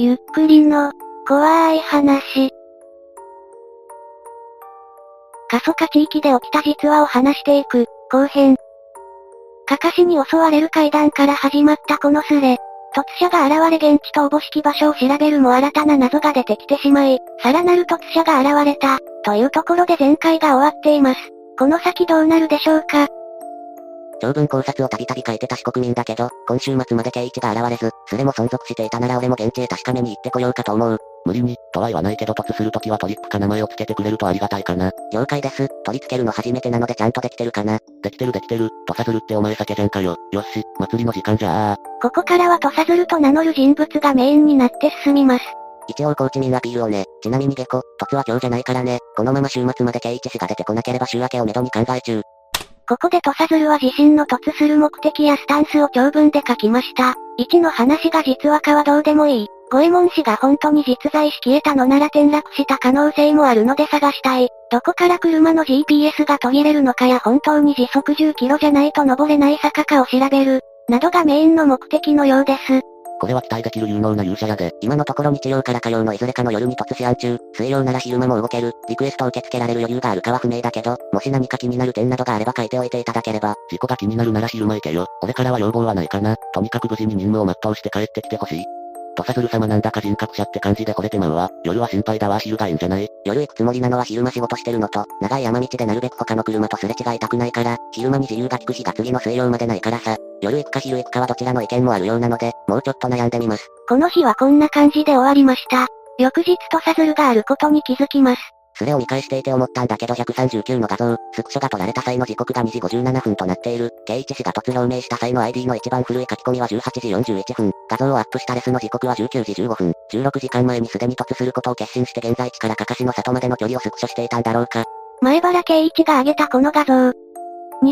ゆっくりの、怖い話。過疎化地域で起きた実話を話していく、後編。かかしに襲われる階段から始まったこのスレ。突者が現れ現地とおぼしき場所を調べるも新たな謎が出てきてしまい、さらなる突者が現れた、というところで前回が終わっています。この先どうなるでしょうか？長文考察をたびたび書いてた四国民だけど、今週末まで圭一が現れず、スレも存続していたなら俺も現地へ確かめに行ってこようかと思う。無理に、とは言わないけど突するときはトリックか名前をつけてくれるとありがたいかな。了解です。取り付けるの初めてなのでちゃんとできてるかな。できてるできてる、とさずるってお前酒じゃんかよ。よし、祭りの時間じゃあ。ここからは土佐鶴と名乗る人物がメインになって進みます。一応コーチ民アピールをね。ちなみに下戸、突は今日じゃないからね。このまま週末まで圭一氏が出てこなければ週明けをめどに考え中。ここで土佐鶴は自身の突する目的やスタンスを長文で書きました。1の話が実話かはどうでもいい。五右衛門氏が本当に実在し消えたのなら転落した可能性もあるので探したい。どこから車の GPS が途切れるのかや本当に時速10キロじゃないと登れない坂かを調べる。などがメインの目的のようです。これは期待できる有能な勇者やで。今のところ日曜から火曜のいずれかの夜に突死案中、水曜なら昼間も動ける、リクエストを受け付けられる余裕があるかは不明だけど、もし何か気になる点などがあれば書いておいていただければ。事故が気になるなら昼間行けよ。俺からは要望はないかな。とにかく無事に任務を全うして帰ってきてほしい。土佐鶴様なんだか人格者って感じで惚れてまうわ。夜は心配だわ昼がいいんじゃない？夜行くつもりなのは昼間仕事してるのと、長い山道でなるべく他の車とすれ違いたくないから、昼間に自由が利く日が次の水曜までないからさ。夜行くか昼行くかはどちらの意見もあるようなので、もうちょっと悩んでみます。この日はこんな感じで終わりました。翌日土佐鶴があることに気づきます。スレを見返していて思ったんだけど139の画像、スクショが撮られた際の時刻が2時57分となっている。圭一氏が突表明した際の ID の一番古い書き込みは18時41分。画像をアップしたレスの時刻は19時15分。16時間前にすでに突することを決心して現在地からかかしの里までの距離をスクショしていたんだろうか。前原圭一が上げたこの画像。2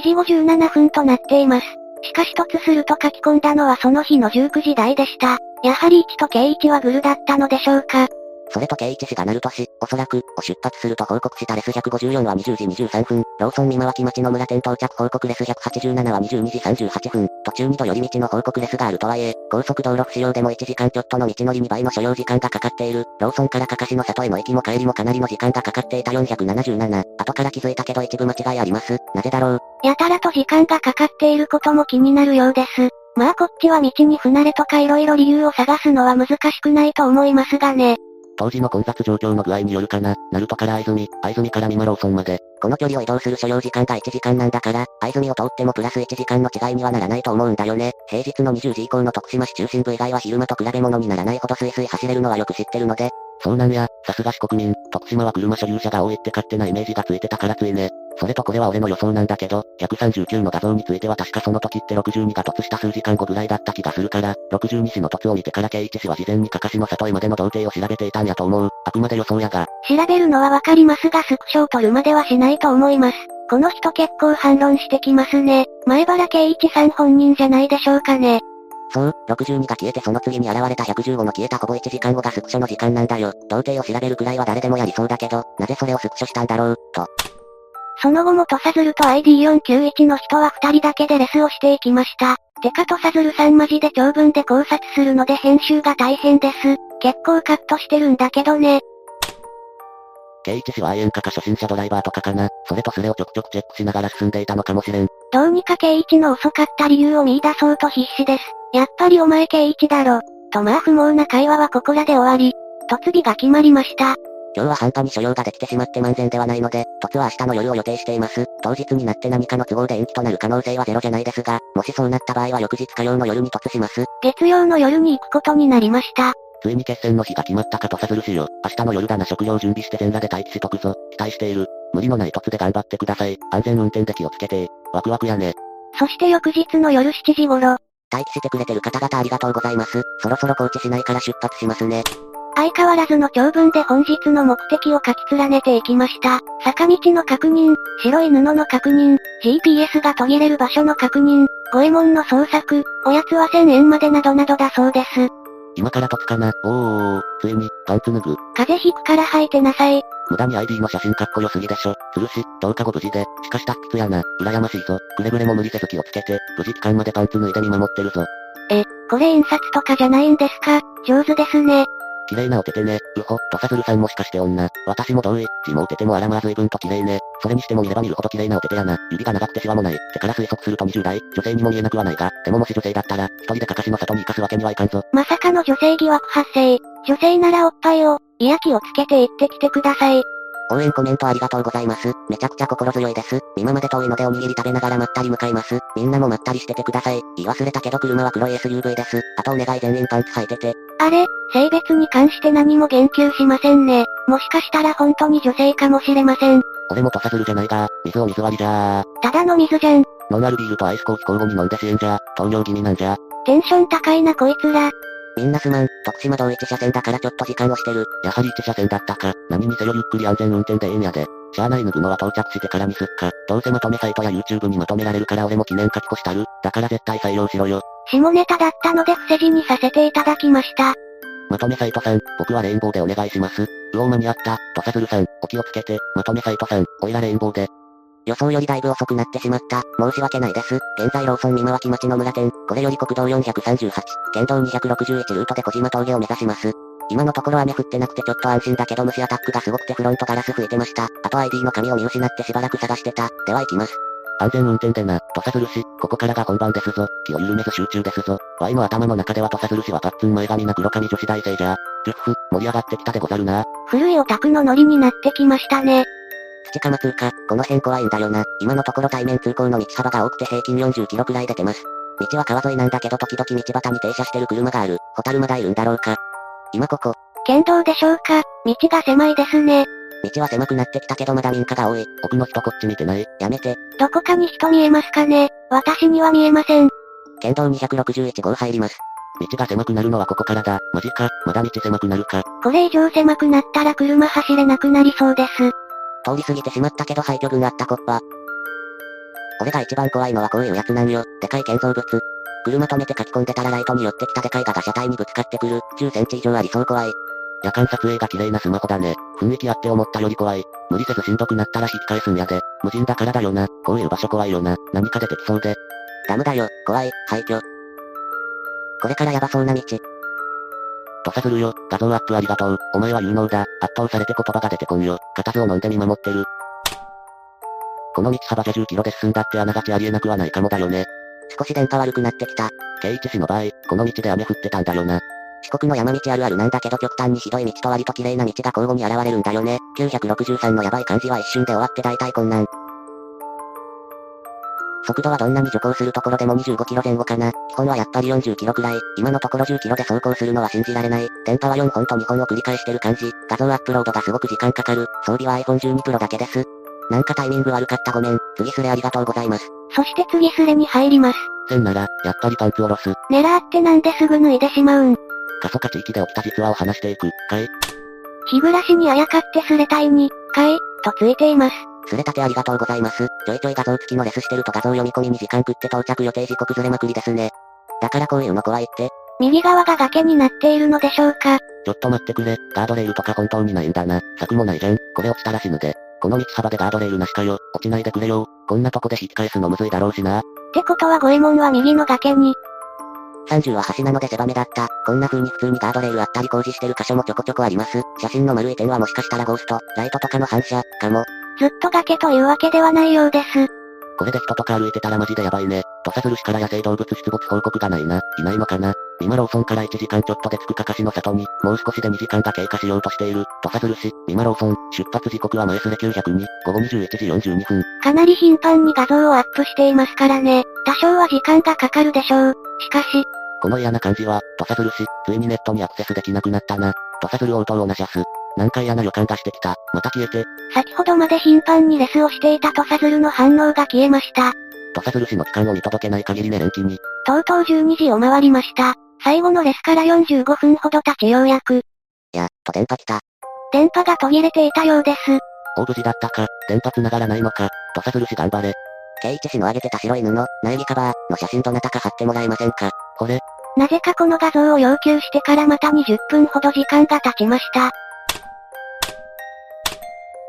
時57分となっています。しかし突すると書き込んだのはその日の19時台でした。やはり1と圭一はグルだったのでしょうか。それと圭一氏がなる年、おそらく、を出発すると報告したレス154は20時23分、ローソン三巻町の村店到着報告レス187は22時38分、途中2度寄り道の報告レスがあるとはいえ、高速道路不使用でも1時間ちょっとの道のり2倍の所要時間がかかっている、ローソンからかかしの里への行きも帰りもかなりの時間がかかっていた477、後から気づいたけど一部間違いあります、なぜだろう。やたらと時間がかかっていることも気になるようです。まあこっちは道に不慣れとか色々理由を探すのは難しくないと思いますがね。当時の混雑状況の具合によるかな。ナルトから藍住、藍住から三馬ローソンまで。この距離を移動する所要時間が1時間なんだから、藍住を通ってもプラス1時間の違いにはならないと思うんだよね。平日の20時以降の徳島市中心部以外は昼間と比べ物にならないほどスイスイ走れるのはよく知ってるので、そうなんや、さすが四国民、徳島は車所有者が多いって勝手なイメージがついてたからついね。それとこれは俺の予想なんだけど、139の画像については確かその時って62が突した数時間後ぐらいだった気がするから、62氏の突を見てから圭一氏は事前にかかしの里へまでの童貞を調べていたんやと思う。あくまで予想やが。調べるのはわかりますがスクショを撮るまではしないと思います。この人結構反論してきますね。前原圭一さん本人じゃないでしょうかね。そう、62が消えてその次に現れた115の消えたほぼ1時間後がスクショの時間なんだよ。童貞を調べるくらいは誰でもやりそうだけど、なぜそれをスクショしたんだろう、と。その後も土佐鶴と ID491 の人は二人だけでレスをしていきました。てか土佐鶴さんマジで長文で考察するので編集が大変です。結構カットしてるんだけどね。圭一氏は愛煙家か初心者ドライバーとかかな。それとそれをちょくちょくチェックしながら進んでいたのかもしれん。どうにか圭一の遅かった理由を見出そうと必死です。やっぱりお前圭一だろ。とまあ不毛な会話はここらで終わり。突尾が決まりました。今日は半端に所用ができてしまって万全ではないので、突は明日の夜を予定しています。当日になって何かの都合で延期となる可能性はゼロじゃないですが、もしそうなった場合は翌日火曜の夜に突します。月曜の夜に行くことになりました。ついに決戦の日が決まったかとさずるしよ。明日の夜だな食料準備して全裸で待機しとくぞ。期待している。無理のない突で頑張ってください。安全運転で気をつけてワクワクやね。そして翌日の夜7時頃、待機してくれてる方々ありがとうございます。そろそろ高知市内から出発しますね。相変わらずの長文で本日の目的を書き連ねていきました。坂道の確認、白い布の確認、GPS が途切れる場所の確認、五右衛門の捜索、おやつは1000円までなどなどだそうです。今から突かな。おーおーおーついに、パンツ脱ぐ。風邪ひくから吐いてなさい。無駄に ID の写真かっこよすぎでしょ。するし、10日後無事で、しかし達筆やな。羨ましいぞ。くれぐれも無理せず気をつけて、無事期間までパンツ脱いで見守ってるぞ。え、これ印刷とかじゃないんですか？上手ですね。綺麗なお手手ね。うほ、土佐鶴さんもしかして女。私も同意。字もお手手もあらまあ随分と綺麗ね。それにしても見れば見るほど綺麗なお手手やな。指が長くてシワもない。手から推測すると20代。女性にも見えなくはないが、でももし女性だったら、一人でかかしの里に生かすわけにはいかんぞ。まさかの女性疑惑発生。女性ならおっぱいを、いや気をつけて行ってきてください。応援コメントありがとうございます。めちゃくちゃ心強いです。今まで遠いのでおにぎり食べながらまったり向かいます。みんなもまったりしててください。言い忘れたけど車は黒い SUV です。あとお願い全員パンツ履いてて。あれ、性別に関して何も言及しませんね。もしかしたら本当に女性かもしれません。俺も土佐鶴じゃないが、水を水割りじゃー。ただの水じゃん。ノンアルビールとアイスコーヒー交互に飲んで支援じゃ、糖尿気味なんじゃ。テンション高いなこいつら。みんなすまん、徳島道一車線だからちょっと時間をしてる。やはり一車線だったか。何にせよゆっくり安全運転でええんやで。しゃあない脱ぐのは到着してからにすっか。どうせまとめサイトや YouTube にまとめられるから俺も記念書き越したる。だから絶対採用しろよ。下ネタだったので伏せ字にさせていただきました。まとめサイトさん、僕はレインボーでお願いします。うお間に合った、土佐鶴さん、お気をつけて、まとめサイトさん、おいらレインボーで。予想よりだいぶ遅くなってしまった。申し訳ないです。現在ローソン三巻町の村店、これより国道438、県道261ルートで小島峠を目指します。今のところ雨降ってなくてちょっと安心だけど虫アタックがすごくてフロントガラス吹いてました。あと ID の紙を見失ってしばらく探してた。では行きます。安全運転でな、土佐鶴市、ここからが本番ですぞ。気を緩めず集中ですぞ。ワイの頭の中では土佐鶴市はパッツン前髪な黒髪女子大生じゃ。ジュッフ、盛り上がってきたでござるな。古いオタクのノリになってきましたね。土釜通過、この辺怖いんだよな。今のところ対面通行の道幅が多くて平均40キロくらい出てます。道は川沿いなんだけど時々道端に停車してる車がある。ホタルまだいるんだろうか。今ここ。県道でしょうか道が狭いですね。道は狭くなってきたけどまだ民家が多い。奥の人こっち見てないやめて。どこかに人見えますかね私には見えません。県道261号入ります。道が狭くなるのはここからだ。マジか、まだ道狭くなるか。これ以上狭くなったら車走れなくなりそうです。通り過ぎてしまったけど廃墟群あったコッパ。俺が一番怖いのはこういうやつなんよ。でかい建造物。車止めて書き込んでたらライトによってきたでかいガが車体にぶつかってくる。10センチ以上ありそう怖い。夜間撮影が綺麗なスマホだね。雰囲気あって思ったより怖い。無理せずしんどくなったら引き返すんやで。無人だからだよな。こういう場所怖いよな。何か出てきそうで。ダムだよ。怖い。廃墟。これからヤバそうな道。土佐するよ。画像アップありがとう。お前は有能だ。圧倒されて言葉が出てこんよ。固唾を飲んで見守ってる。この道幅じゃ10キロで進んだってあながちありえなくはないかもだよね。少し電波悪くなってきた。京一氏の場合、この道で雨降ってたんだよな。四国の山道あるあるなんだけど極端にひどい道と割と綺麗な道が交互に現れるんだよね。963のヤバい感じは一瞬で終わって大体こんなん。速度はどんなに徐行するところでも25キロ前後かな。基本はやっぱり40キロくらい。今のところ10キロで走行するのは信じられない。電波は4本と2本を繰り返してる感じ。画像アップロードがすごく時間かかる。装備は iPhone 12 Pro だけです。なんかタイミング悪かったごめん。次すれありがとうございます。そして次すれに入ります。せんなら、やっぱりパンツ下ろす。狙ってなんですぐ脱いでしまうん。過疎化地域で起きた実話を話していく、かい日暮らしにあやかってすれたいに、かい、とついています。すれたてありがとうございます。ちょいちょい画像付きのレスしてると画像読み込みに時間食って到着予定時刻ずれまくりですね。だからこういうの怖いって。右側が崖になっているのでしょうかちょっと待ってくれ、ガードレールとか本当にないんだな。策もないじゃん。これ落ちたら死ぬで。この道幅でガードレールなしかよ。落ちないでくれよ。こんなとこで引き返すのむずいだろうしな。ってことは五右衛門は右の崖に。30は橋なので狭めだった。こんな風に普通にガードレールあったり工事してる箇所もちょこちょこあります。写真の丸い点はもしかしたらゴースト、ライトとかの反射、かも。ずっと崖というわけではないようです。これで人とか歩いてたらマジでやばいね。土佐鶴市から野生動物出没報告がないな。いないのかな。今ローソンから1時間ちょっとで着くかかしの里に、もう少しで2時間が経過しようとしている。土佐鶴市、今ローソン、出発時刻は前すれ902、午後21時42分。かなり頻繁に画像をアップしていますからね。多少は時間がかかるでしょう。しかし、この嫌な感じは、土佐鶴市、ついにネットにアクセスできなくなったな。土佐鶴応答をなしゃす。なんか嫌な予感がしてきた。また消えて。先ほどまで頻繁にレスをしていた土佐鶴の反応が消えました。土佐鶴市の期間を見届けない限りね連期に。とうとう12時を回りました。最後のレスから45分ほど経ちようやく。やっと電波来た。電波が途切れていたようです。大無事だったか、電波繋がらないのか、土佐鶴市頑張れ。ケイチ氏の上げてた白い布、苗木カバーの写真どなたか貼ってもらえませんかこれ。なぜかこの画像を要求してからまた20分ほど時間が経ちました。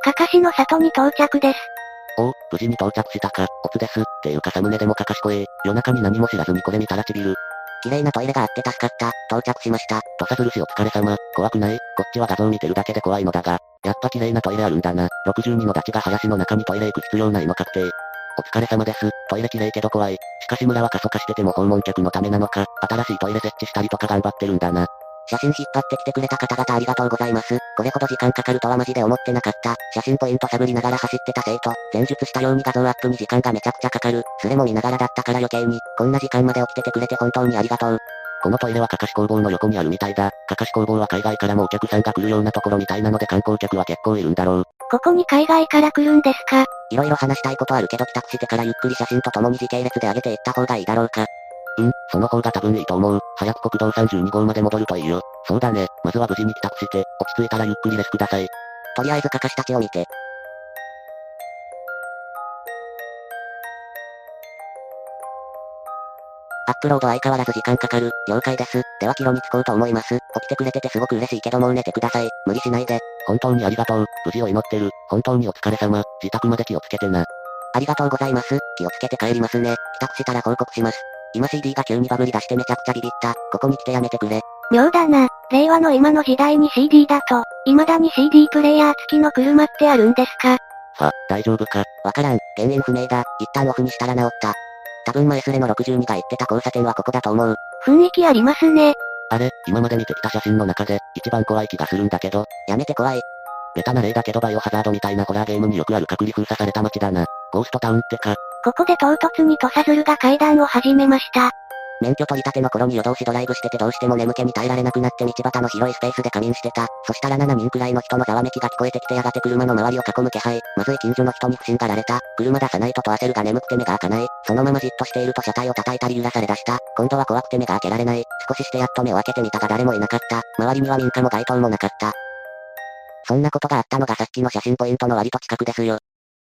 かかしの里に到着です。おお、無事に到着したか、オツです。っていうかサムネでもかかし声、夜中に何も知らずにこれ見たらちびる。綺麗なトイレがあって助かった。到着しました。土佐鶴氏お疲れ様。怖くない？こっちは画像見てるだけで怖いのだが。やっぱ綺麗なトイレあるんだな。62のダチが林の中にトイレ行く必要ないの確定。お疲れ様です。トイレ綺麗けど怖い。しかし村は過疎化してても訪問客のためなのか、新しいトイレ設置したりとか頑張ってるんだな。写真引っ張ってきてくれた方々ありがとうございます。これほど時間かかるとはマジで思ってなかった。写真ポイント探りながら走ってた生徒。前述したように画像アップに時間がめちゃくちゃかかる。それも見ながらだったから余計に、こんな時間まで起きててくれて本当にありがとう。このトイレはかかし工房の横にあるみたいだ。かかし工房は海外からもお客さんが来るようなところみたいなので観光客は結構いるんだろう。ここに海外から来るんですか？色々話したいことあるけど帰宅してからゆっくり写真と共に時系列で上げていった方がいいだろうか。うん、その方が多分いいと思う。早く国道32号まで戻るといいよ。そうだね。まずは無事に帰宅して、落ち着いたらゆっくりレスください。とりあえずかかしたちを見て。アップロード相変わらず時間かかる。了解です。では帰路に着こうと思います。起きてくれててすごく嬉しいけどもう寝てください。無理しないで。本当にありがとう。無事を祈ってる。本当にお疲れ様。自宅まで気をつけてな。ありがとうございます。気をつけて帰りますね。帰宅したら報告します。今 CD が急にバグり出してめちゃくちゃビビった。ここに来てやめてくれ。妙だな。令和の今の時代に CD だと、未だに CD プレイヤー付きの車ってあるんですか？さ、大丈夫か？わからん。原因不明だ。一旦オフにしたら治った。多分前スレの62が言ってた交差点はここだと思う。雰囲気ありますね。あれ、今まで見てきた写真の中で、一番怖い気がするんだけど。やめて怖い。ベタな例だけどバイオハザードみたいなホラーゲームによくある隔離封鎖された街だな。ゴーストタウンってか。ここで唐突に土佐鶴が階段を始めました。免許取り立ての頃に夜通しドライブしててどうしても眠気に耐えられなくなって道端の広いスペースで仮眠してた。そしたら7人くらいの人のざわめきが聞こえてきてやがて車の周りを囲む気配。まずい近所の人に不審がられた。車出さないとと焦るが眠くて目が開かない。そのままじっとしていると車体を叩いたり揺らされ出した。今度は怖くて目が開けられない。少ししてやっと目を開けてみたが誰もいなかった。周りには民家も街灯もなかった。そんなことがあったのがさっきの写真ポイントの割と近くですよ。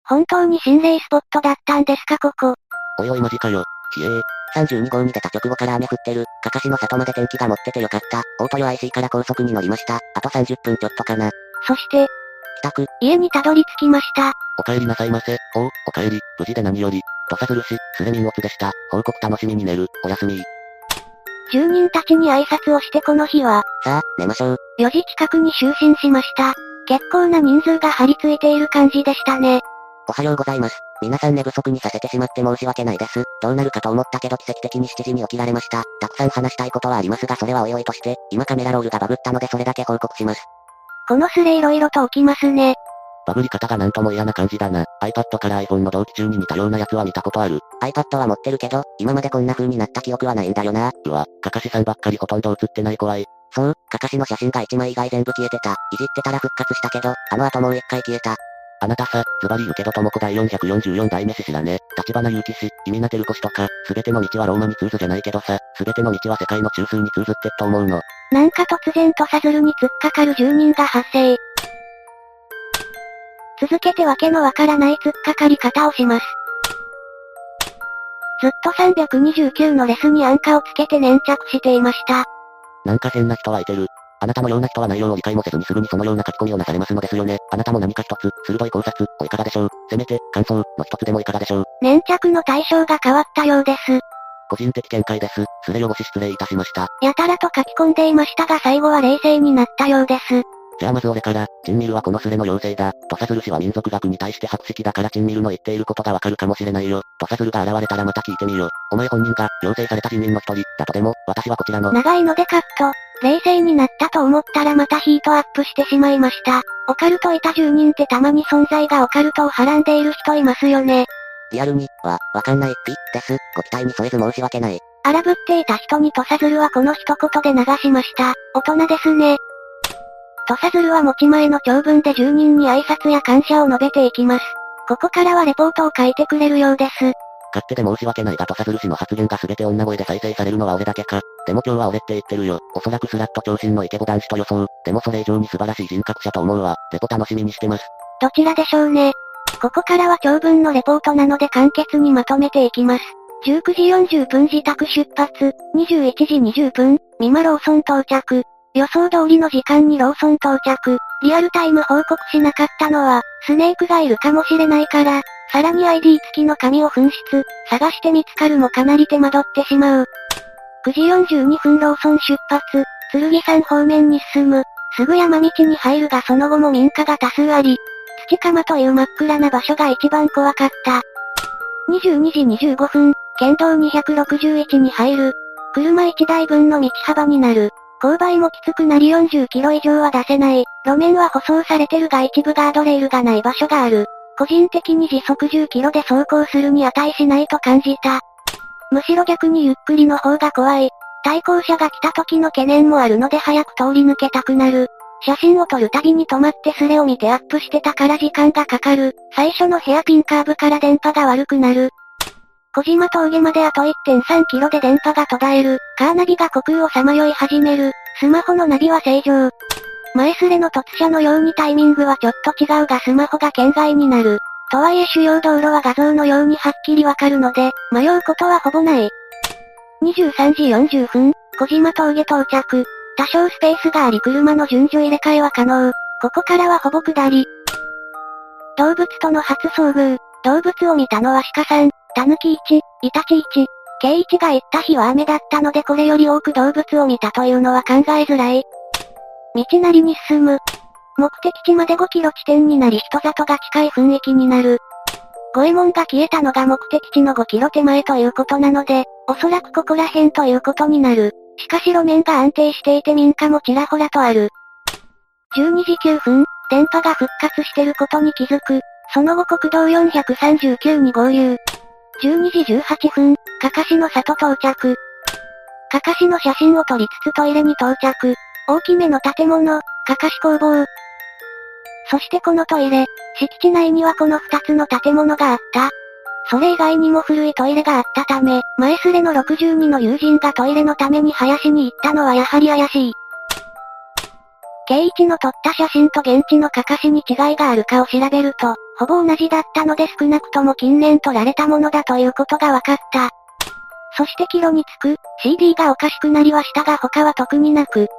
本当に心霊スポットだったんですかここ。おいおいマジかよ。ひえー。32号に出た直後から雨降ってる。かかしの里まで天気が持っててよかった。オートヨ IC から高速に乗りました。あと30分ちょっとかな。そして、帰宅。家にたどり着きました。お帰りなさいませ。おう、お帰り。無事で何より。土佐鶴市、スレミンオツでした。報告楽しみに寝る。おやすみ。住人たちに挨拶をしてこの日は、さあ、寝ましょう。4時近くに就寝しました。結構な人数が張り付いている感じでしたね。おはようございます。皆さん寝不足にさせてしまって申し訳ないです。どうなるかと思ったけど奇跡的に7時に起きられました。たくさん話したいことはありますがそれはおいおいとして、今カメラロールがバグったのでそれだけ報告します。このスレ色々と起きますね。バグり方がなんとも嫌な感じだな。iPad から iPhone の同期中に似たようなやつは見たことある。iPad は持ってるけど、今までこんな風になった記憶はないんだよな。うわ、かかしさんばっかりほとんど映ってない怖い。そう、かかしの写真が1枚以外全部消えてた。いじってたら復活したけど、あの後もう一回消えた。あなたさ、ズバリ言うけどともこ第444代目獅子だね。立花祐樹氏、意味なてる腰とか、すべての道はローマに通ずじゃないけどさ、すべての道は世界の中枢に通ずってと思うの。なんか突然とさずるに突っかかる住人が発生。続けてわけのわからない突っかかり方をします。ずっと329のレスにアンカをつけて粘着していました。なんか変な人はいてる。あなたのような人は内容を理解もせずにすぐにそのような書き込みをなされますのですよね。あなたも何か一つ、鋭い考察、おいかがでしょう。せめて、感想、の一つでもいかがでしょう。粘着の対象が変わったようです。個人的見解です。すれ汚し失礼いたしました。やたらと書き込んでいましたが最後は冷静になったようです。じゃあまず俺から、チンミルはこのスレの妖精だ。土佐鶴氏は民族学に対して白色だからチンミルの言っていることがわかるかもしれないよ。土佐鶴が現れたらまた聞いてみよ。お前本人が、妖精された人民の一人、だとでも、私はこちらの。長いのでカット。冷静になったと思ったらまたヒートアップしてしまいました。オカルトいた住人ってたまに存在がオカルトをはらんでいる人いますよね。リアルに、は、わかんないピ、です。ご期待に添えず申し訳ない。荒ぶっていた人に土佐鶴はこの一言で流しました。大人ですね。土佐鶴は持ち前の長文で住人に挨拶や感謝を述べていきます。ここからはレポートを書いてくれるようです。勝手で申し訳ないが土佐鶴氏の発言が全て女声で再生されるのは俺だけか。でも今日は俺って言ってるよ。おそらくスラット長身のイケボ男子と予想。でもそれ以上に素晴らしい人格者と思うわ。レポ楽しみにしてます。どちらでしょうね。ここからは長文のレポートなので簡潔にまとめていきます。19時40分自宅出発、21時20分、ミマローソン到着。予想通りの時間にローソン到着。リアルタイム報告しなかったのは、スネークがいるかもしれないから、さらに ID 付きの紙を紛失、探して見つかるもかなり手間取ってしまう。9時42分ローソン出発、剣山方面に進む。すぐ山道に入るがその後も民家が多数あり、土釜という真っ暗な場所が一番怖かった。22時25分、県道261に入る。車1台分の道幅になる。勾配もきつくなり40キロ以上は出せない。路面は舗装されてるが一部ガードレールがない場所がある。個人的に時速10キロで走行するに値しないと感じた。むしろ逆にゆっくりの方が怖い。対向車が来た時の懸念もあるので早く通り抜けたくなる。写真を撮るたびに止まってスレを見てアップしてたから時間がかかる。最初のヘアピンカーブから電波が悪くなる。小島峠まであと1.3キロで電波が途絶える。カーナビが虚空をさまよい始める。スマホのナビは正常。前すれの突車のようにタイミングはちょっと違うがスマホが圏外になる。とはいえ主要道路は画像のようにはっきりわかるので、迷うことはほぼない。23時40分、小島峠到着。多少スペースがあり車の順序入れ替えは可能。ここからはほぼ下り。動物との初遭遇。動物を見たのは鹿さん、タヌキ1、イタチ1。ケイチが行った日は雨だったのでこれより多く動物を見たというのは考えづらい。道なりに進む。目的地まで5キロ地点になり人里が近い雰囲気になる。五右衛門が消えたのが目的地の5キロ手前ということなので、おそらくここら辺ということになる。しかし路面が安定していて民家もちらほらとある。12時9分、電波が復活してることに気づく。その後国道439に合流。12時18分、かかしの里到着。かかしの写真を撮りつつトイレに到着。大きめの建物、かかし工房。そしてこのトイレ、敷地内にはこの2つの建物があった。それ以外にも古いトイレがあったため、前すれの62の友人がトイレのために林に行ったのはやはり怪しい。圭一の撮った写真と現地のかかしに違いがあるかを調べると、ほぼ同じだったので少なくとも近年撮られたものだということが分かった。そしてキロに着く、CD がおかしくなりはしたが他は特になく。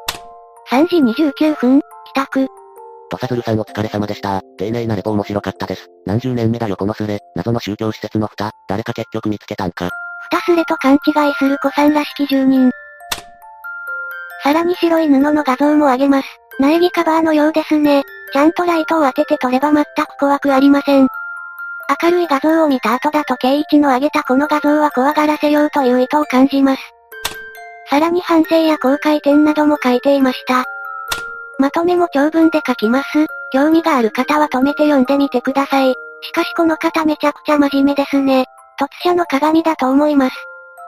3時29分、帰宅。土佐鶴さんお疲れ様でした。丁寧なレポ面白かったです。何十年目だよこのスレ、謎の宗教施設の蓋、誰か結局見つけたんか。蓋スレと勘違いする子さんらしき住人。さらに白い布の画像もあげます。苗木カバーのようですね。ちゃんとライトを当てて撮れば全く怖くありません。明るい画像を見た後だと K1 の上げたこの画像は怖がらせようという意図を感じます。さらに反省や後悔点なども書いていました。まとめも長文で書きます。興味がある方は止めて読んでみてください。しかしこの方めちゃくちゃ真面目ですね。突射の鏡だと思います。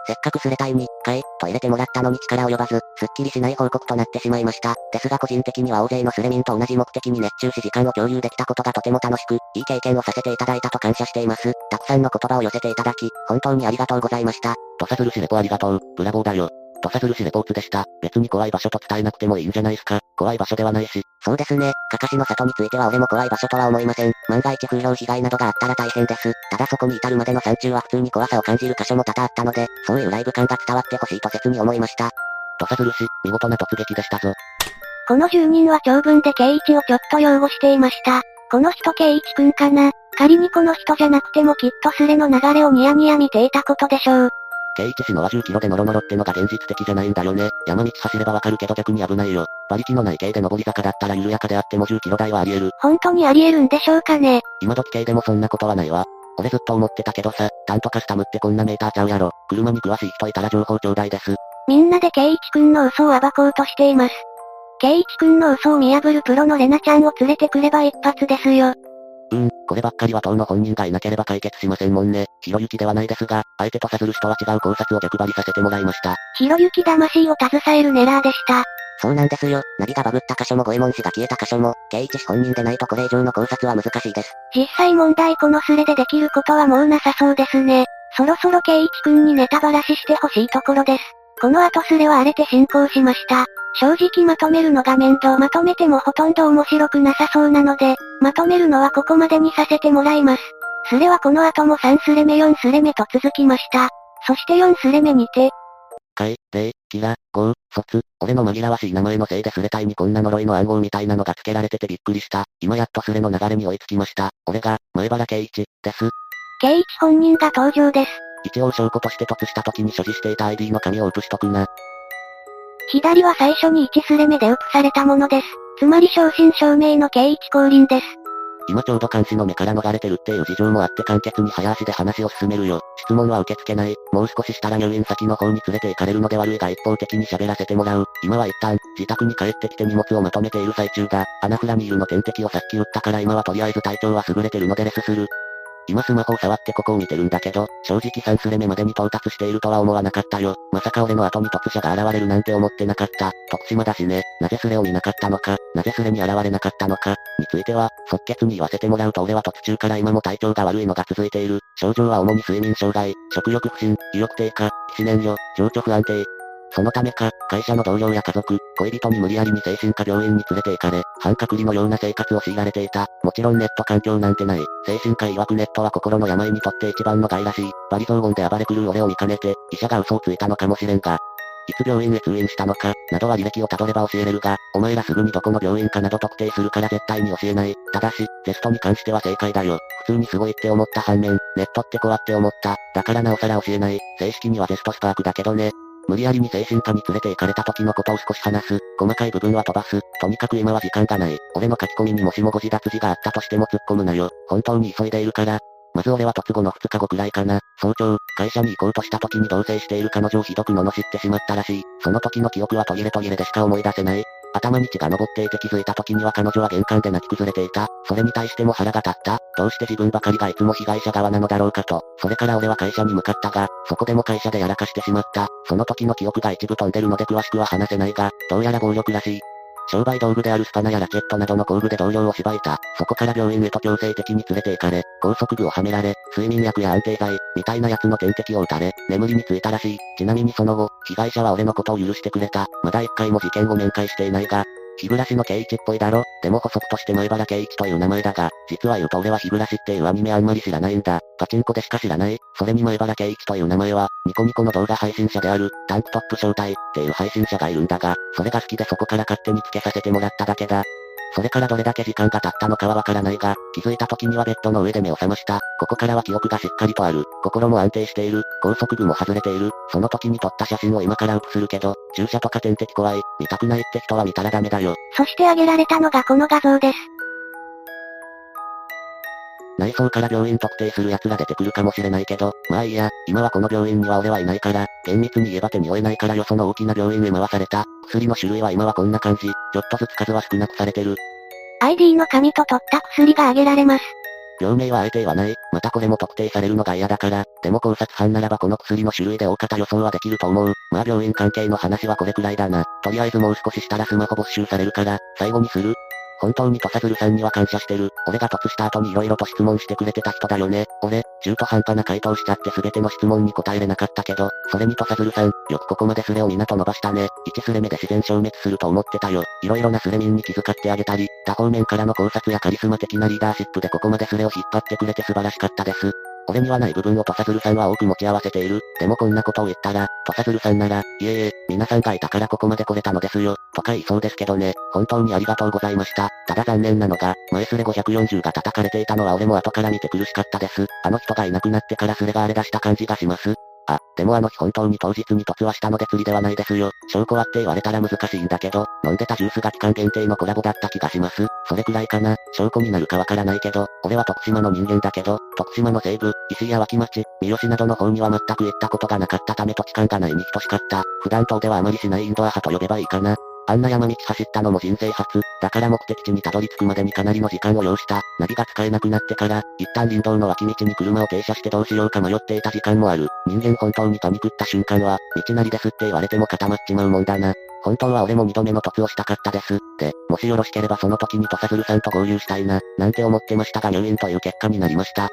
せっかくスレタイに、回、と入れてもらったのに力及ばず、すっきりしない報告となってしまいました。ですが個人的には大勢のスレミンと同じ目的に熱中し時間を共有できたことがとても楽しく、いい経験をさせていただいたと感謝しています。たくさんの言葉を寄せていただき、本当にありがとうございました。土佐鶴氏レポありがとう、ブラボーだよ。土佐鶴市レポーツでした。別に怖い場所と伝えなくてもいいんじゃないすか。怖い場所ではないし。そうですね。かかしの里については俺も怖い場所とは思いません。万が一風評被害などがあったら大変です。ただそこに至るまでの山中は普通に怖さを感じる箇所も多々あったので、そういうライブ感が伝わってほしいと切に思いました。土佐鶴市、見事な突撃でしたぞ。この住人は長文で圭一をちょっと擁護していました。この人圭一くんかな？仮にこの人じゃなくてもきっとスレの流れをニヤニヤ見ていたことでしょう。K1 市のは10キロでノロノロってのが現実的じゃないんだよね。山道走ればわかるけど逆に危ないよ。馬力のない系で上り坂だったら緩やかであっても10キロ台はあり得る。本当にあり得るんでしょうかね。今時系でもそんなことはないわ。俺ずっと思ってたけどさ、タンとカスタムってこんなメーターちゃうやろ。車に詳しい人いたら情報ちょうだいです。みんなで K1 くんの嘘を暴こうとしています。K1 くんの嘘を見破るプロのレナちゃんを連れてくれば一発ですよ。うん、こればっかりは当の本人がいなければ解決しませんもんね。ひろゆきではないですが、相手とさする人は違う考察を逆張りさせてもらいました。ひろゆき魂を携えるネラーでした。そうなんですよ。ナビがバグった箇所も五右衛門氏が消えた箇所も、圭一氏本人でないとこれ以上の考察は難しいです。実際問題このスレでできることはもうなさそうですね。そろそろ圭一くんにネタばらししてほしいところです。この後スレは荒れて進行しました。正直まとめるのが面倒まとめてもほとんど面白くなさそうなので、まとめるのはここまでにさせてもらいます。スレはこの後も3スレ目4スレ目と続きました。そして4スレ目にて、かい、れい、きら、ごう、そつ、俺の紛らわしい名前のせいでスレ隊にこんな呪いの暗号みたいなのが付けられててびっくりした。今やっとスレの流れに追いつきました。俺が、前原圭一、です。圭一本人が登場です。一応証拠として突した時に所持していた ID の紙を写しとくな。左は最初に1スレ目で写されたものです。つまり正真正銘の K1 降臨です。今ちょうど監視の目から逃れてるっていう事情もあって簡潔に早足で話を進めるよ。質問は受け付けない。もう少ししたら入院先の方に連れて行かれるので悪いが一方的に喋らせてもらう。今は一旦、自宅に帰ってきて荷物をまとめている最中だ。アナフラニールの点滴をさっき打ったから今はとりあえず体調は優れてるのでレスする。今スマホを触ってここを見てるんだけど、正直3スレ目までに到達しているとは思わなかったよ。まさか俺の後に突者が現れるなんて思ってなかった。徳島だしね。なぜスレを見なかったのか、なぜスレに現れなかったのか、については、即決に言わせてもらうと俺は突中から今も体調が悪いのが続いている。症状は主に睡眠障害、食欲不振、意欲低下、皮脂燃料、情緒不安定、そのためか、会社の同僚や家族、恋人に無理やりに精神科病院に連れて行かれ、半隔離のような生活を強いられていた。もちろんネット環境なんてない。精神科曰くネットは心の病にとって一番の害らしい。バリ雑言で暴れ狂う俺を見かねて、医者が嘘をついたのかもしれんが、いつ病院へ通院したのか、などは履歴をたどれば教えれるが、お前らすぐにどこの病院かなど特定するから絶対に教えない。ただし、テストに関しては正解だよ。普通にすごいって思った反面、ネットって怖って思った。だからなおさら教えない。正式にはテストスパークだけどね。無理やりに精神科に連れて行かれた時のことを少し話す。細かい部分は飛ばす。とにかく今は時間がない。俺の書き込みにもしもご自脱字があったとしても突っ込むなよ。本当に急いでいるから。まず俺は突後の2日後くらいかな。早朝、会社に行こうとした時に同棲している彼女をひどく罵ってしまったらしい。その時の記憶は途切れ途切れでしか思い出せない。頭に血が昇っていて気づいた時には彼女は玄関で泣き崩れていた。それに対しても腹が立った。どうして自分ばかりがいつも被害者側なのだろうかと。それから俺は会社に向かったが、そこでも会社でやらかしてしまった。その時の記憶が一部飛んでるので詳しくは話せないが、どうやら暴力らしい。商売道具であるスパナやラケットなどの工具で同僚を縛いた。そこから病院へと強制的に連れて行かれ、拘束具をはめられ、睡眠薬や安定剤、みたいなやつの点滴を打たれ、眠りについたらしい。ちなみにその後、被害者は俺のことを許してくれた。まだ一回も事件を面会していないが、日暮らしの圭一っぽいだろでも補足として前原圭一という名前だが、実は言うと俺は日暮らしっていうアニメあんまり知らないんだ。パチンコでしか知らない。それに前原圭一という名前は、ニコニコの動画配信者である、タンクトップ招待っていう配信者がいるんだが、それが好きでそこから勝手につけさせてもらっただけだ。それからどれだけ時間が経ったのかはわからないが、気づいた時にはベッドの上で目を覚ました。ここからは記憶がしっかりとある。心も安定している。高速具も外れている。その時に撮った写真を今からアップするけど、注射とか点滴怖い。見たくないって人は見たらダメだよ。そして挙げられたのがこの画像です。内装から病院特定する奴が出てくるかもしれないけど、まあいいや、今はこの病院には俺はいないから、厳密に言えば手に負えないからよその大きな病院へ回された。薬の種類は今はこんな感じ、ちょっとずつ数は少なくされてる。ID の紙と取った薬が挙げられます。病名はあえて言わない。またこれも特定されるのが嫌だから。でも考察班ならばこの薬の種類で大方予想はできると思う。まあ病院関係の話はこれくらいだな。とりあえずもう少ししたらスマホ没収されるから、最後にする。本当に土佐鶴さんには感謝してる。俺が突した後に色々と質問してくれてた人だよね。俺、中途半端な回答しちゃって全ての質問に答えれなかったけど、それに土佐鶴さん、よくここまでスレを港伸ばしたね。1スレ目で自然消滅すると思ってたよ。色々なスレ民に気遣ってあげたり、多方面からの考察やカリスマ的なリーダーシップでここまでスレを引っ張ってくれて素晴らしかったです。俺にはない部分を土佐鶴さんは多く持ち合わせている。でもこんなことを言ったら、土佐鶴さんなら、いえいえ、皆さんがいたからここまで来れたのですよ、とか言いそうですけどね。本当にありがとうございました。ただ残念なのが、前スレ540が叩かれていたのは俺も後から見て苦しかったです。あの人がいなくなってからスレが荒れ出した感じがします。あ、でもあの日本当に当日に突破したので釣りではないですよ。証拠はって言われたら難しいんだけど、飲んでたジュースが期間限定のコラボだった気がします。それくらいかな。証拠になるかわからないけど、俺は徳島の人間だけど、徳島の西部、石や脇町、三好などの方には全く行ったことがなかったため土地勘がないに等しかった。普段島ではあまりしないインドア派と呼べばいいかな。あんな山道走ったのも人生初。だから目的地にたどり着くまでにかなりの時間を要した。ナビが使えなくなってから、一旦林道の脇道に車を停車してどうしようか迷っていた時間もある。人間本当にパニクった瞬間は、道なりですって言われても固まっちまうもんだな。本当は俺も二度目の突をしたかったです。で、もしよろしければその時に土佐鶴さんと合流したいな、なんて思ってましたが入院という結果になりました。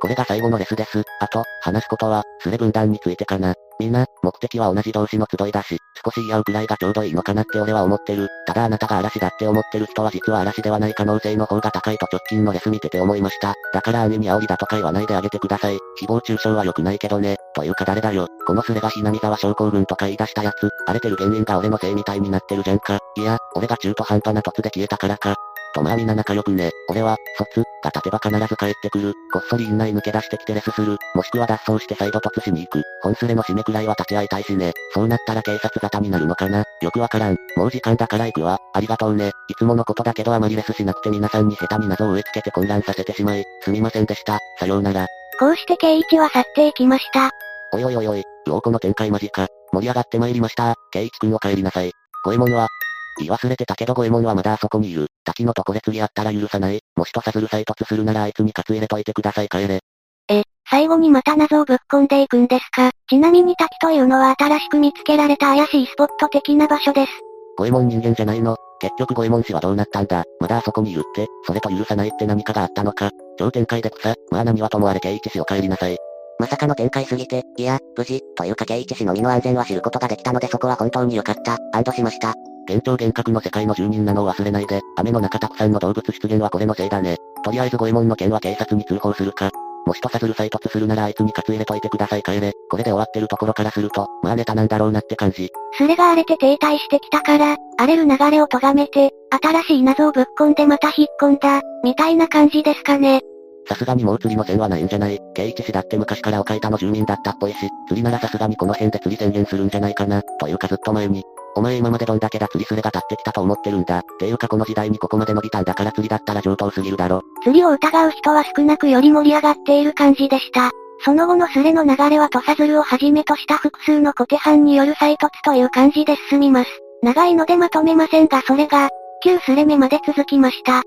これが最後のレスです。あと、話すことは、スレ分断についてかな。みんな、目的は同じ同士の集いだし、少し言い合うくらいがちょうどいいのかなって俺は思ってる。ただあなたが嵐だって思ってる人は実は嵐ではない可能性の方が高いと直近のレス見てて思いました。だから兄に煽りだとか言わないであげてください。誹謗中傷は良くないけどね。というか誰だよ。このスレがひなみ沢症候群とか言い出したやつ。荒れてる原因が俺のせいみたいになってるじゃんか。いや、俺が中途半端な突で消えたからか。とまあ皆仲良くね。俺は、卒、が立てば必ず帰ってくる。こっそり院内抜け出してきてレスする。もしくは脱走して再度突しに行く。本スレの締めくらいは立ち会いたいしね。そうなったら警察沙汰になるのかな？よくわからん。もう時間だから行くわ。ありがとうね。いつものことだけどあまりレスしなくて皆さんに下手に謎を植え付けて混乱させてしまい、すみませんでした。さようなら。こうして圭一は去っていきました。おいおいおいおい、魚子の展開間近。盛り上がって参りました。圭一くんお帰りなさい。五右衛門は、言い忘れてたけど五右衛門はまだあそこにいる。滝のとこで次あったら許さない。もしとさずる再突するならあいつにカツ入れといてください帰れ。え、最後にまた謎をぶっ込んでいくんですか？ちなみに滝というのは新しく見つけられた怪しいスポット的な場所です。五右衛門人間じゃないの結局五右衛門氏はどうなったんだ？まだあそこにいるって、それと許さないって何かがあったのか？超展開で草、まあ何はともあれ圭一氏お帰りなさい。まさかの展開すぎて、いや、無事、というか圭一氏の身の安全は知ることができたのでそこは本当に良かった、安堵しました。幻聴幻覚の世界の住人なのを忘れないで、雨の中たくさんの動物出現はこれのせいだね。とりあえず五右衛門の件は警察に通報するか。もしとさずる再突するならあいつにカツ入れといてください帰れ。これで終わってるところからすると、まあネタなんだろうなって感じ。スレが荒れて停滞してきたから、荒れる流れを咎めて、新しい謎をぶっ込んでまた引っ込んだ、みたいな感じですかね。さすがにもう釣りの線はないんじゃない圭一氏だって昔から岡板の住民だったっぽいし、釣りならさすがにこの辺で釣り宣言するんじゃないかな、というかずっと前に。お前今までどんだけだ釣りスレが立ってきたと思ってるんだ。っていうかこの時代にここまで伸びたんだから釣りだったら上等すぎるだろ。釣りを疑う人は少なくより盛り上がっている感じでした。その後のスレの流れは土佐鶴をはじめとした複数の小手藩による再突という感じで進みます。長いのでまとめませんがそれが、旧スレ目まで続きました。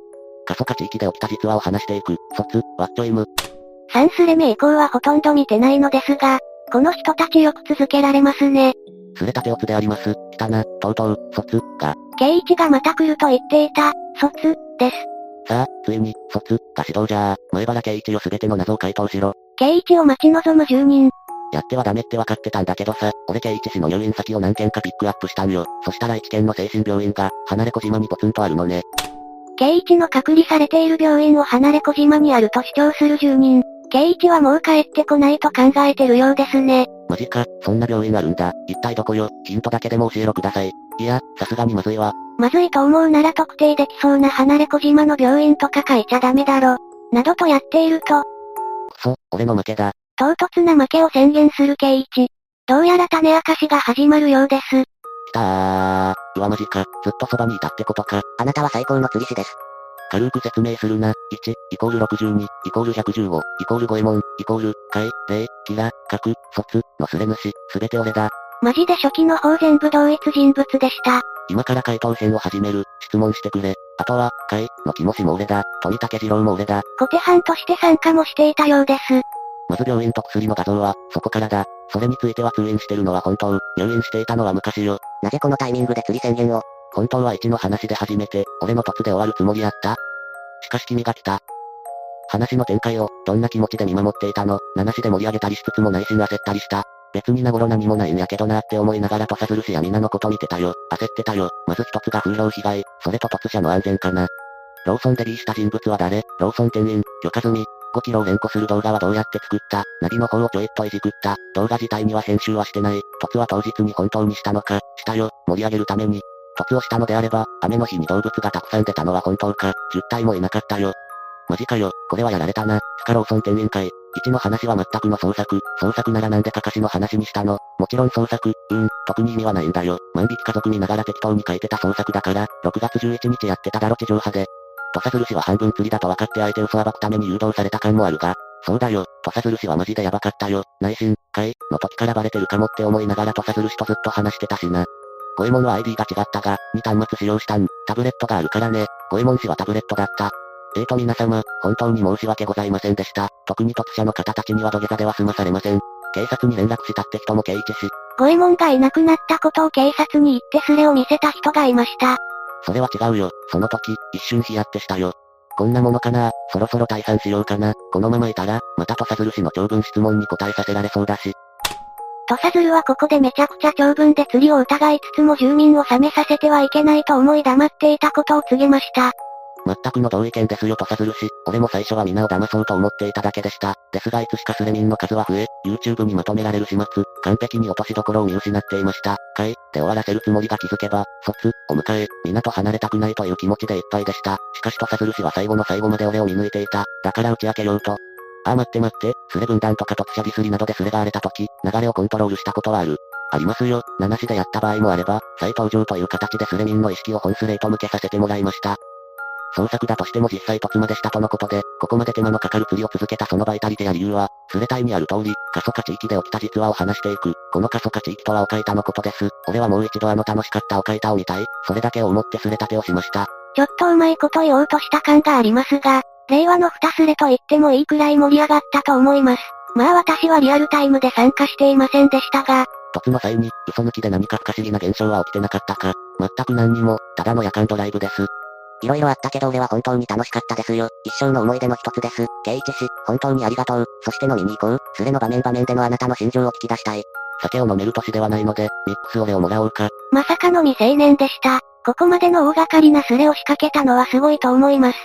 過疎化地域で起きた実話を話していく、卒、ワッチョイム。3スレ目以降はほとんど見てないのですが、この人たちよく続けられますね。すれたてオツであります、来たな、とうとう、卒、が。ケイチがまた来ると言っていた、卒、です。さあ、ついに、卒、が指導じゃあ、前原ケイチを全ての謎を回答しろ。ケイチを待ち望む住人。やってはダメって分かってたんだけどさ、俺ケイチ氏の入院先を何件かピックアップしたんよ。そしたら一軒の精神病院が、離れ小島にポツンとあるのね。ケイチの隔離されている病院を離れ小島にあると主張する住人。ケイチはもう帰ってこないと考えてるようですね。マジか、そんな病院あるんだ。一体どこよ、ヒントだけでも教えろください。いや、さすがにまずいわ。まずいと思うなら特定できそうな離れ小島の病院とか書いちゃダメだろ。などとやっていると。くそ、俺の負けだ。唐突な負けを宣言するケイチ。どうやら種明かしが始まるようです。きたー。うわマジか、ずっとそばにいたってことか。あなたは最高の釣り師です。軽く説明するな。1、イコール62、イコール115、イコール五右衛門、イコール、海、霊、キラ、核、卒、のすれ主、すべて俺だ。マジで初期の方全部同一人物でした。今から回答編を始める。質問してくれ。あとは、海、の木もしも俺だ。富竹次郎も俺だ。小手藩として参加もしていたようです。まず病院と薬の画像は、そこからだ。それについては通院してるのは本当。入院していたのは昔よ。なぜこのタイミングで釣り宣言を？本当は1の話で始めて、俺の突で終わるつもりやったしかし君が来た。話の展開を、どんな気持ちで見守っていたの？話で盛り上げたりしつつも内心焦ったりした。別に名頃何もないんやけどなって思いながら土佐鶴氏や皆のこと見てたよ。焦ってたよ。まず一つが風評被害、それと突者の安全かな。ローソンデビーした人物は誰？ローソン店員、許可済み。5キロを連呼する動画はどうやって作った？ナビの方をちょいっといじくった。動画自体には編集はしてない。突は当日に本当にしたのか？したよ。盛り上げるために。突をしたのであれば、雨の日に動物がたくさん出たのは本当か、10体もいなかったよ。マジかよ、これはやられたな。スカローソン店員会。1の話は全くの創作。創作ならなんでかかしの話にしたのもちろん創作、うん、特に意味はないんだよ。万引き家族見ながら適当に書いてた創作だから、6月11日やってただろ地上波で。土佐鶴氏は半分釣りだと分かって相手嘘暴くために誘導された感もあるが、そうだよ、土佐鶴氏はマジでヤバかったよ。内心、会の時からバレてるかもって思いながら土佐鶴氏とずっと話してたしな。五右衛門は ID が違ったが、2端末使用したん。タブレットがあるからね。五右衛門氏はタブレットだった。えーと皆様、本当に申し訳ございませんでした。特に突者の方たちには土下座では済まされません。警察に連絡したって人も刑一し。五右衛門がいなくなったことを警察に言ってスレを見せた人がいました。それは違うよ。その時、一瞬ヒヤってしたよ。こんなものかな？そろそろ退散しようかな。このままいたら、また土佐鶴氏の長文質問に答えさせられそうだし、土佐鶴はここでめちゃくちゃ長文で釣りを疑いつつも住民を冷めさせてはいけないと思い黙っていたことを告げました。全くの同意見ですよとさずるし、俺も最初は皆を騙そうと思っていただけでした。ですがいつしかスレミンの数は増え、YouTube にまとめられる始末、完璧に落としどころを見失っていました。かい、で終わらせるつもりが気づけば、卒、お迎え、皆と離れたくないという気持ちでいっぱいでした。しかしとさずるしは最後の最後まで俺を見抜いていた。だから打ち明けようと。ああ待って待って、スレ軍団とか突射ディスりなどでスレが荒れた時、流れをコントロールしたことはある。ありますよ。七しでやった場合もあれば、再登場という形でスレミンの意識を本スレへと向けさせてもらいました。創作だとしても実際突までしたとのことで、ここまで手間のかかる釣りを続けたそのバイタリテや理由は、スレ隊にある通り、過疎化地域で起きた実話を話していく。この過疎化地域とはオカイタのことです。俺はもう一度あの楽しかったオカイタを見たい。それだけを思ってスレ立てをしました。ちょっとうまいこと言おうとした感がありますが、令和の二スレと言ってもいいくらい盛り上がったと思います。まあ私はリアルタイムで参加していませんでしたが、突の際に、嘘抜きで何か不可思議な現象は起きてなかったか。全く何にも、ただの夜間ドライブです。いろいろあったけど俺は本当に楽しかったですよ。一生の思い出の一つです。ケイチ氏、本当にありがとう。そして飲みに行こう。スレの場面場面でのあなたの心情を聞き出したい。酒を飲める年ではないので、ミックスオレをもらおうか。まさかの未成年でした。ここまでの大掛かりなスレを仕掛けたのはすごいと思います。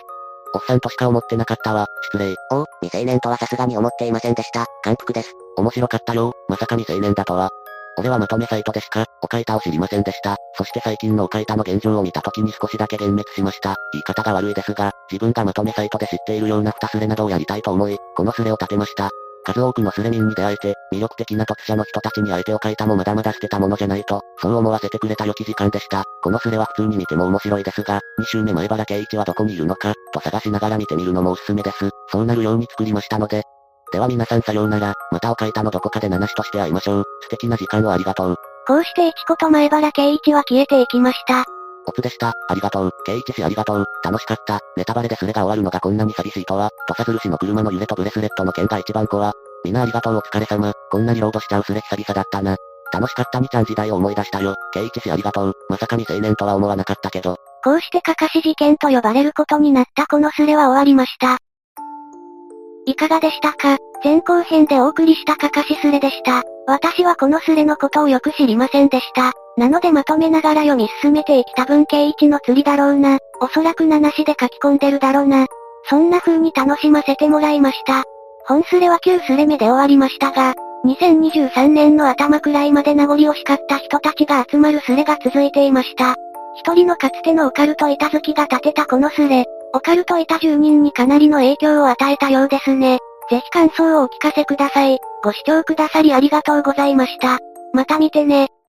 おっさんとしか思ってなかったわ。失礼。お未成年とはさすがに思っていませんでした。感服です。面白かったよ。まさか未成年だとは。俺はまとめサイトでしか、おかいたを知りませんでした。そして最近のおかいたの現状を見た時に少しだけ幻滅しました。言い方が悪いですが、自分がまとめサイトで知っているような二スレなどをやりたいと思い、このスレを立てました。数多くのスレミンに出会えて、魅力的な突者の人たちに相手を書いたもまだまだ捨てたものじゃないと、そう思わせてくれた良き時間でした。このスレは普通に見ても面白いですが、2週目前原圭一はどこにいるのか、と探しながら見てみるのもおすすめです。そうなるように作りましたので。では皆さんさようなら、またお書いたのどこかで七しとして会いましょう。素敵な時間をありがとう。こうして一子と前原圭一は消えていきました。オツでした。ありがとう。圭一氏ありがとう。楽しかった。ネタバレでスレが終わるのがこんなに寂しいとは、土佐鶴氏の車の揺れとブレスレットの件が一番怖。みんなありがとうお疲れ様。こんなにロードしちゃうスレ久々だったな。楽しかったにちゃん時代を思い出したよ。圭一氏ありがとう。まさか未成年とは思わなかったけど。こうしてかかし事件と呼ばれることになったこのスレは終わりました。いかがでしたか？前後編でお送りしたかかしスレでした。私はこのスレのことをよく知りませんでした。なのでまとめながら読み進めていきた分圭一の釣りだろうな。おそらく七しで書き込んでるだろうな。そんな風に楽しませてもらいました。本スレは9スレ目で終わりましたが、2023年の頭くらいまで名残惜しかった人たちが集まるスレが続いていました。一人のかつてのオカルト板好きが立てたこのスレ、オカルト板住人にかなりの影響を与えたようですね。ぜひ感想をお聞かせください。ご視聴くださりありがとうございました。また見てね。